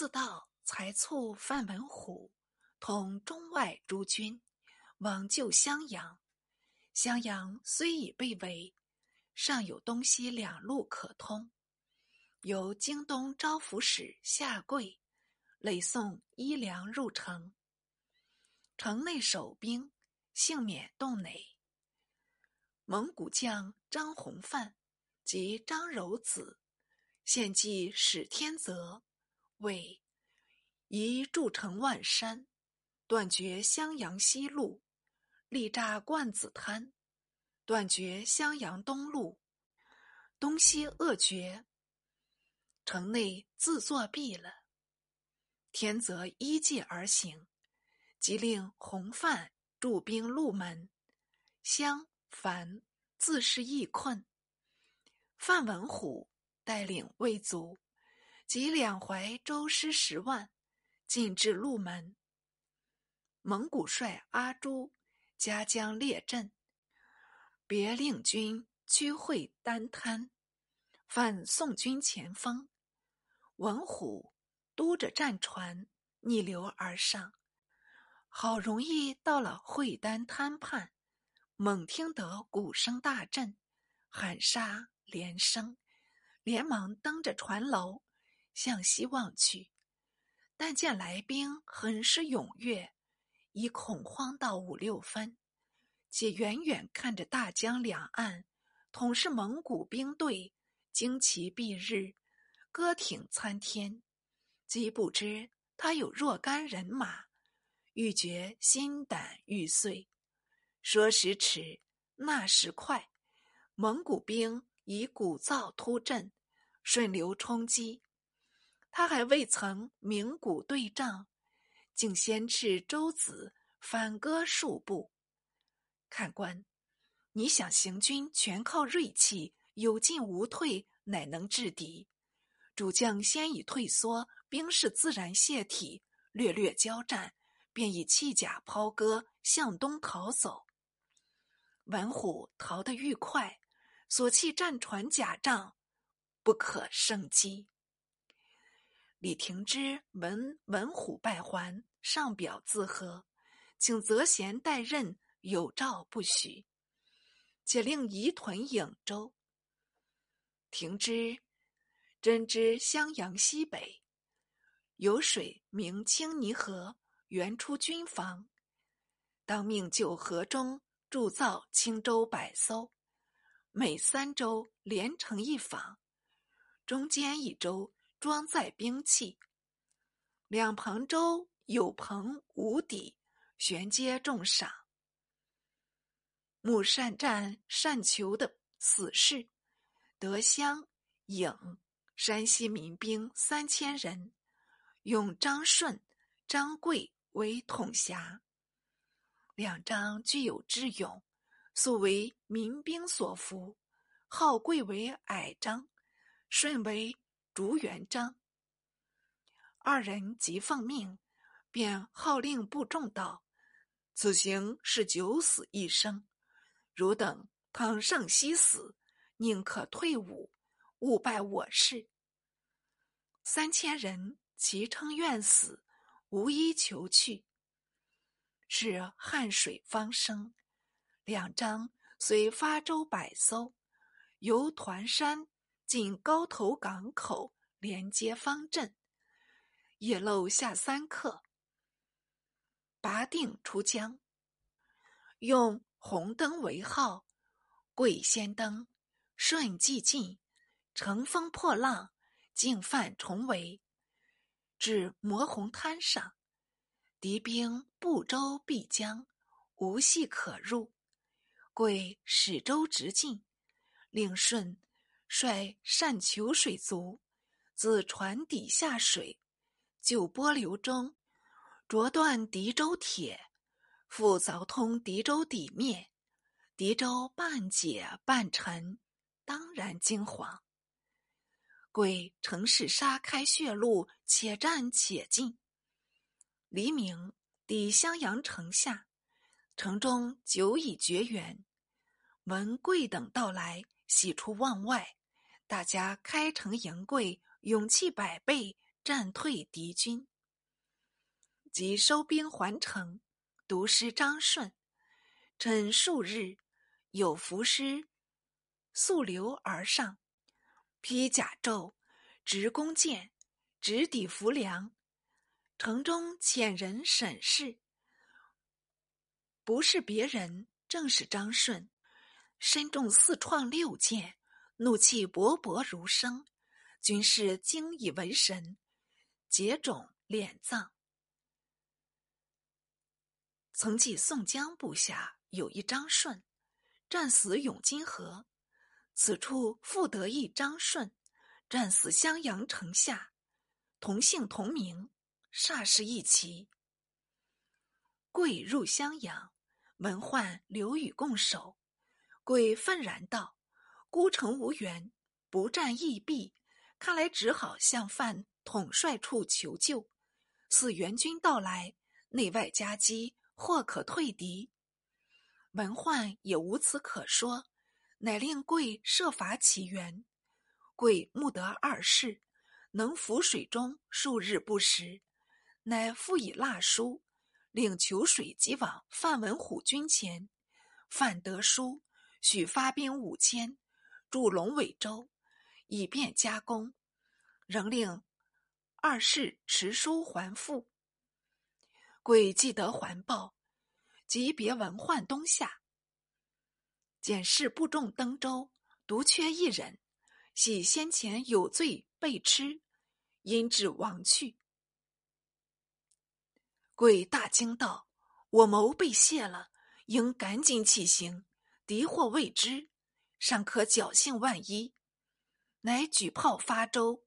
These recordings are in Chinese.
自道才促范文虎统中外诸军，往救襄阳。襄阳虽已被围，尚有东西两路可通。由京东招抚使下跪，累送衣粮入城。城内守兵幸免洞馁。蒙古将张弘范及张柔子献计使天泽，为宜筑城万山，断绝襄阳西路；力炸灌子滩，断绝襄阳东路，东西扼绝。城内自作毙了。天泽依计而行，即令洪范驻兵鹿门、襄、樊，自是易困。范文虎带领魏族及两淮舟师十万进至鹿门。蒙古帅阿朱加将列阵，别令军居会丹滩，犯宋军前锋。文虎督着战船逆流而上，好容易到了会丹滩畔，猛听得鼓声大震，喊杀连声，连忙登着船楼向西望去，但见来宾很是踊跃，已恐慌到五六分，且远远看着大江两岸，统是蒙古兵队，旌旗蔽日。歌挺参天，即不知他有若干人马，欲觉心胆欲碎。说时迟，那时快，蒙古兵以鼓噪突阵，顺流冲击。他还未曾鸣鼓对仗，竟先斥舟子反戈数步。看官，你想行军全靠锐气，有进无退，乃能制敌？主将先已退缩，兵士自然泄体，略略交战，便以弃甲抛戈向东逃走。文虎逃得愈快，所弃战船甲仗，不可胜击。李廷芝闻文虎败还，上表自和，请择贤代任，有诏不许，且令移屯颍州。廷芝。真知襄阳西北有水名青泥河，源出军防。当命就河中铸造轻舟百艘，每三舟连成一舫，中间一舟装载兵器，两旁舟有棚无底，悬接重赏。慕善战善求的死士，得襄颍。山西民兵三千人，用张顺、张贵为统辖。两张具有智勇，素为民兵所服，号贵为矮张，顺为朱元璋。二人即奉命，便号令部众道：“此行是九死一生，汝等倘胜惜死，宁可退伍。”勿败我事。三千人齐称愿死，无一求去。是汉水方生，两张遂发舟百艘，由团山进高头港口，连接方阵。夜漏下三刻，拔定出江，用红灯为号，贵先登，顺即进。乘风破浪，进犯重围，至摩红滩上，敌兵不舟必江，无隙可入。贵使舟直进，令顺率善求水族自船底下水，就波流中啄断敌舟铁，复凿通敌舟底面，敌舟半解半沉，当然惊惶。贵乘势杀开血路，且战且进。黎明抵襄阳城下，城中久已绝缘。闻贵等到来，喜出望外，大家开城迎贵，勇气百倍，战退敌军。即收兵还城，独师张顺，趁数日，有伏尸溯流而上，披甲胄，执弓箭，直抵浮梁。城中遣人审视，不是别人，正是张顺，身中四创六箭，怒气勃勃如生，军士惊以为神，结肿敛葬。曾记宋江部下有一张顺，战死永金河。此处复得一张顺，战死襄阳城下，同姓同名，煞是一奇。贵入襄阳，文焕、刘宇共守。贵愤然道：“孤城无援，不战亦毙，看来只好向范统帅处求救。似援军到来，内外夹击。”或可退敌，文焕也无此可说，乃令贵设法起援。贵目得二事，能浮水中数日不食，乃复以蜡书，令求水即往范文虎军前。范得书，许发兵五千，驻龙尾州，以便加工。仍令二世持书还复。贵既得还报，即别文焕东下。检视部众登州，独缺一人，系先前有罪被吃，因至亡去。贵大惊道：“我谋被泄了，应赶紧起行，敌或未知，尚可侥幸万一。”乃举炮发舟，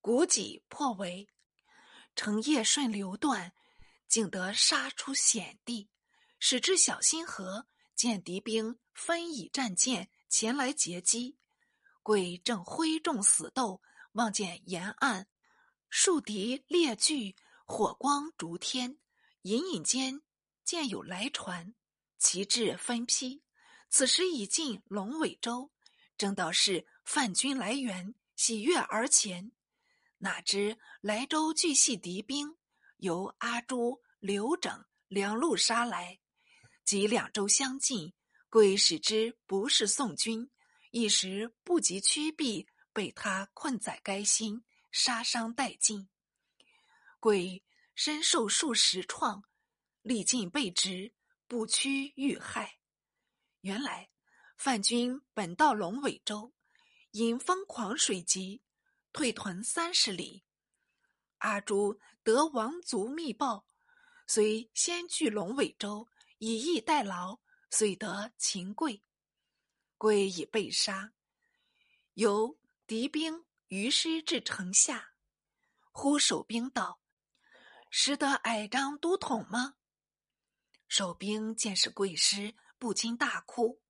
鼓戟破围。乘夜顺流断，竟得杀出险地，使至小心河，见敌兵分以战舰前来截击。鬼正挥众死斗，望见沿岸数敌列聚，火光烛天，隐隐间见有来船，旗帜分批。此时已近龙尾洲，正道是范军来援，喜悦而前。哪知莱州俱系敌兵，由阿朱、刘整两路杀来，及两州相近，贵使之不是宋军，一时不及驱避，被他困在该心，杀伤殆尽。贵身受数十创，历尽被执，不屈遇害。原来范军本到龙尾州，因疯狂水急。退屯三十里，阿朱得王族密报，遂先据龙尾州，以逸待劳，遂得秦贵。贵已被杀，由敌兵余师至城下，呼守兵道：“识得矮张都统吗？”守兵见是贵师，不禁大哭，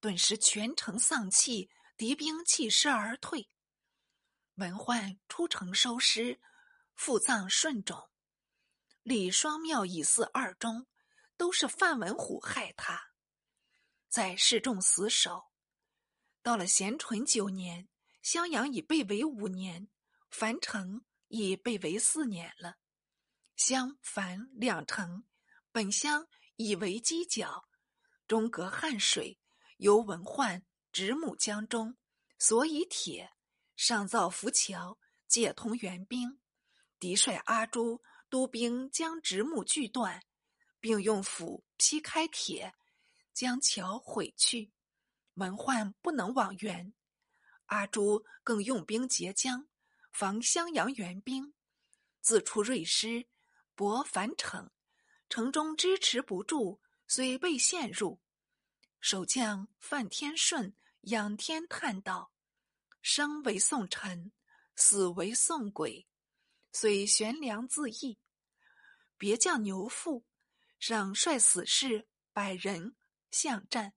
顿时全城丧气，敌兵弃师而退。文焕出城收尸，复葬顺种。李双庙以祀二中，都是范文虎害他，在示众死守。到了咸淳九年，襄阳已被围五年，樊城已被围四年了。襄樊两城，本乡以为犄角，中隔汉水，由文焕直母江中，所以铁。上造浮桥，借通援兵。敌帅阿朱督兵将直木锯断，并用斧劈开铁，将桥毁去。文焕不能往援，阿朱更用兵截江，防襄阳援兵。自出瑞师，博樊城，城中支持不住，虽被陷入。守将范天顺仰天叹道。生为宋臣，死为宋鬼，遂悬梁自缢。别将牛父上率死士百人相战，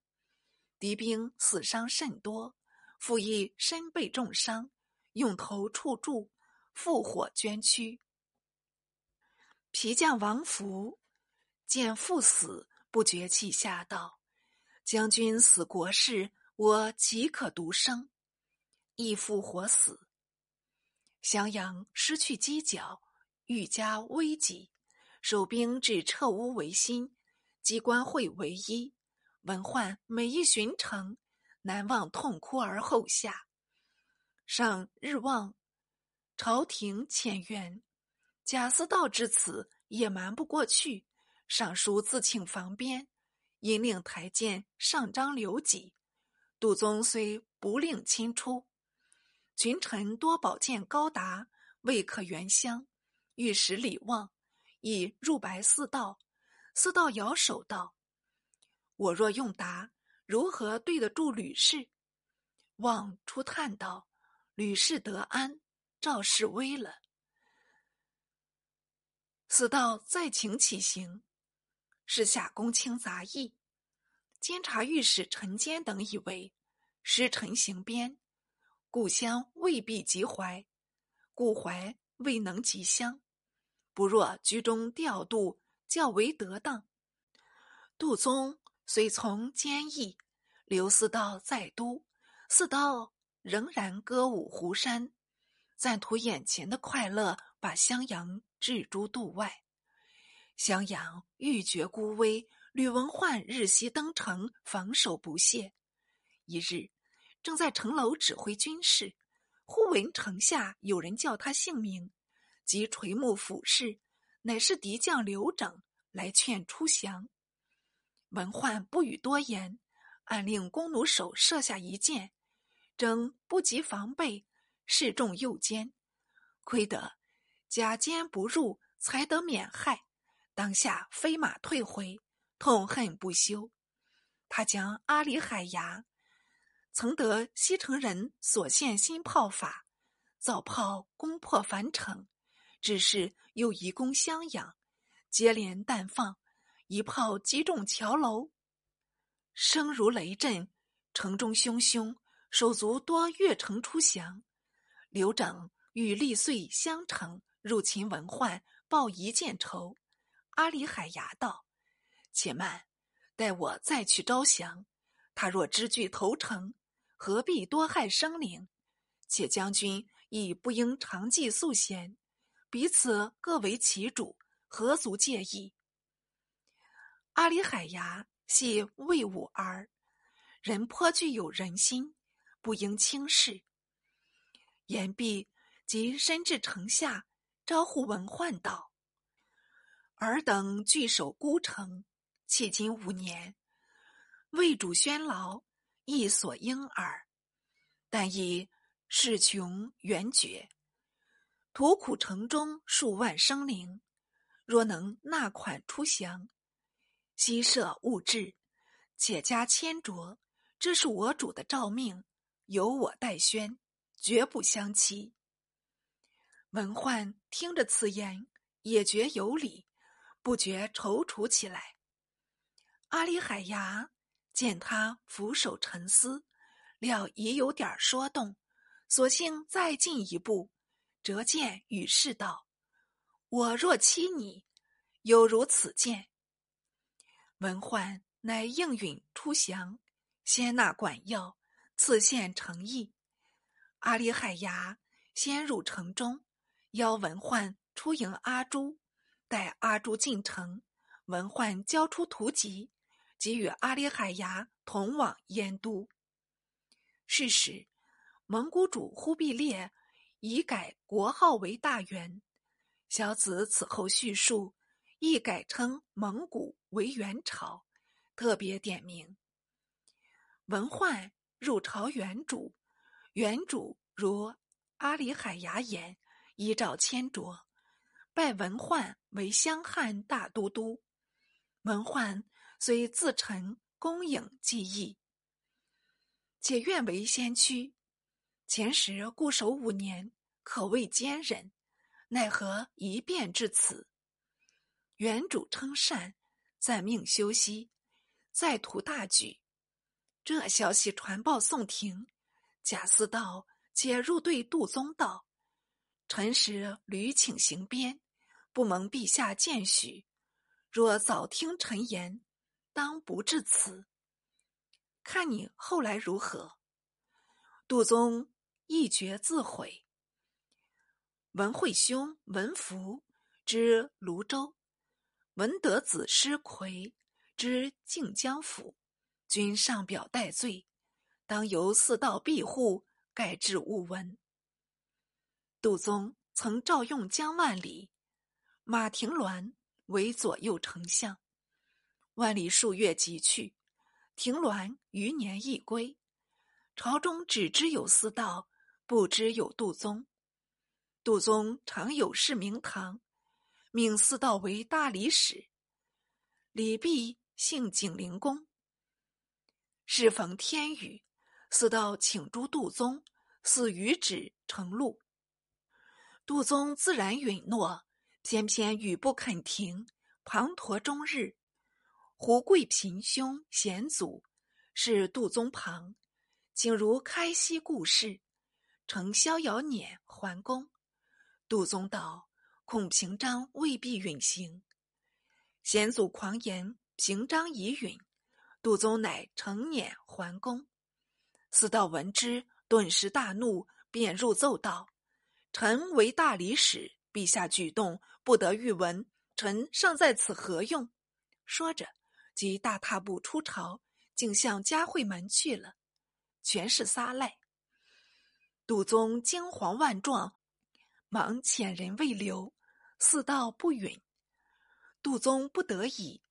敌兵死伤甚多，复亦身被重伤，用头触柱，复火捐躯。皮将王福见父死，不觉气下道：“将军死国事，我岂可独生？”亦复活死。襄阳失去犄角，愈加危急，守兵至彻乌为心，机关会为一。文焕每一巡城，难忘痛哭而后下。上日望朝廷遣援，贾似道至此也瞒不过去。上书自请防边，因令台谏上章留己。杜宗虽不令亲出，群臣多宝剑高达，未可援乡。御史李望已入白四道，四道摇手道。我若用达，如何对得住吕氏？望出叹道：“吕氏得安，赵氏危了。”死道再请起行，是下公卿杂役。监察御史陈坚等以为，师臣行边，故乡未必及怀，故怀未能及乡，不若居中调度较为得当。杜宗。虽从监义，刘四道在都，四道仍然歌舞湖山，暂图眼前的快乐，把襄阳置诸度外。襄阳欲绝孤危，吕文焕日夕登城，防守不懈。一日，正在城楼指挥军事，忽闻城下有人叫他姓名，即垂目俯视，乃是敌将刘整来劝出降。文焕不语多言，暗令弓弩手射下一箭，征不及防备，示中右肩，亏得甲肩不入，才得免害。当下飞马退回，痛恨不休。他将阿里海牙曾得西城人所献新炮法，造炮攻破樊城，只是又移攻襄阳，接连弹放。一炮击中桥楼，声如雷震，城中汹汹，手足多越城出降。刘整欲力遂襄城，入秦文焕，报一箭仇。阿里海牙道：“且慢，待我再去招降。他若知据投诚，何必多害生灵？且将军亦不应长计素贤，彼此各为其主，何足介意？”阿里海牙系魏武儿，人颇具有人心，不应轻视。言毕，即身至城下，招呼文焕道：“尔等据守孤城，迄今五年，为主宣劳，亦所应耳。但以势穷缘绝，图苦城中数万生灵，若能纳款出降。”西舍物质，且加迁酌。这是我主的诏命，由我代宣，绝不相欺。文焕听着此言，也觉有理，不觉踌躇起来。阿里海牙见他俯首沉思，料已有点说动，索性再进一步，折剑与士道：“我若欺你，有如此剑。”文焕乃应允出降，先纳管要，赐献诚意。阿里海牙先入城中，邀文焕出迎阿朱。待阿朱进城，文焕交出图籍，即与阿里海牙同往燕都。是时，蒙古主忽必烈已改国号为大元。小子此后叙述。亦改称蒙古为元朝，特别点名。文焕入朝元主，元主如阿里海牙言，依照迁着，拜文焕为襄汉大都督。文焕虽自陈恭颖技艺，且愿为先驱。前时固守五年，可谓坚忍，奈何一变至此？原主称善，暂命休息，再图大举。这消息传报宋廷，贾似道且入对杜宗道：“臣时屡请行边，不蒙陛下荐许。若早听臣言，当不至此。看你后来如何？”杜宗一决自悔。文惠兄文福之泸州，文德子师魁之靖江府，均上表戴罪，当由四道庇护，盖至勿闻。杜宗曾召用江万里、马廷鸾为左右丞相。万里数月即去，廷鸾余年亦归。朝中只知有司道，不知有杜宗。杜宗常有事明堂，命司道为大理使。李泌姓景灵公。适逢天雨，司道请诸杜宗似雨止成路。杜宗自然允诺，偏偏雨不肯停，滂沱终日。胡贵平兄贤祖是杜宗旁，请如开西故事，乘逍遥辇还宫。杜宗道：“恐平章未必允行。”贤祖狂言：“平章已允。”杜宗乃乘辇还宫。四道闻之，顿时大怒，便入奏道。臣为大理使，陛下举动不得预闻，臣尚在此何用？说着，即大踏步出朝，竟向嘉惠门去了，全是撒赖。杜宗惊惶万状，忙遣人未留，四道不允。杜宗不得已，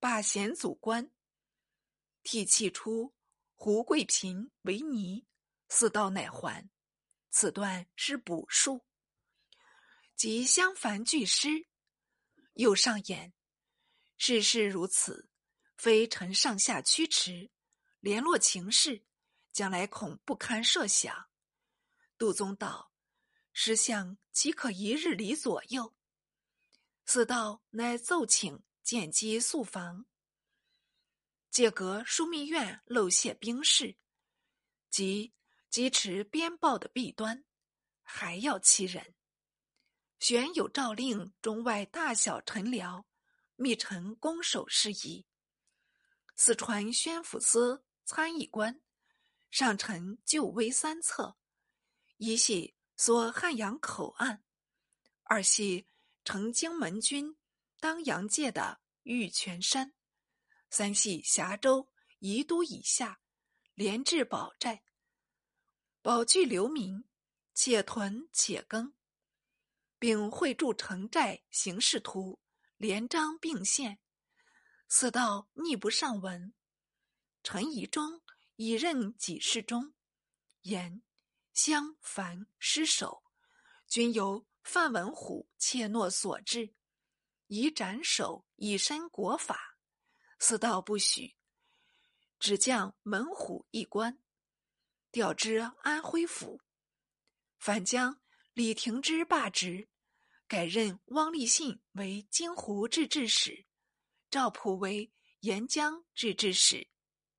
罢贤祖官，替弃出胡贵嫔为尼，四道乃还。此段是补述，即相反句诗，又上演。世事如此，非臣上下驱驰，联络情势，将来恐不堪设想。杜宗道：“师相岂可一日离左右？”此道乃奏请见机速防，借隔枢密院漏泄兵事，即。积持边报的弊端，还要欺人。玄有诏令中外大小臣僚，密臣攻守事宜。四川宣抚司参议官上陈救危三策：一系缩汉阳口岸，二系成荆门军当阳界的玉泉山，三系峡州宜都以下连治保寨。保据流民，且屯且耕，并绘筑城寨形势图，连章并献。四道逆不上文。陈宜中已任给事中，言襄樊失守，均由范文虎怯懦所致，以斩首以申国法。四道不许，只降门虎一官。调之安徽府，反将李廷芝罢职，改任汪立信为京湖制置使，赵普为沿江制置使。